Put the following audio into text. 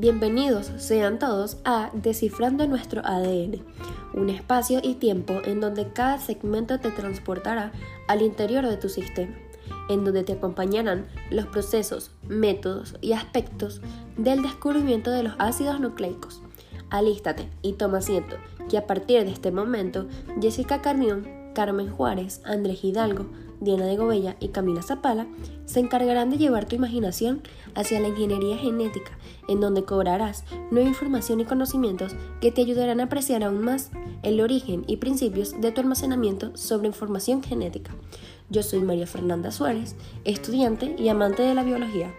Bienvenidos sean todos a Descifrando nuestro ADN, un espacio y tiempo en donde cada segmento te transportará al interior de tu sistema, en donde te acompañarán los procesos, métodos y aspectos del descubrimiento de los ácidos nucleicos. Alístate y toma asiento, que a partir de este momento, Jessica Carnión, Carmen Juárez, Andrés Hidalgo, Diana de Gobella y Camila Zapala se encargarán de llevar tu imaginación hacia la ingeniería genética, en donde cobrarás nueva información y conocimientos que te ayudarán a apreciar aún más el origen y principios de tu almacenamiento sobre información genética. Yo soy María Fernanda Suárez, estudiante y amante de la biología.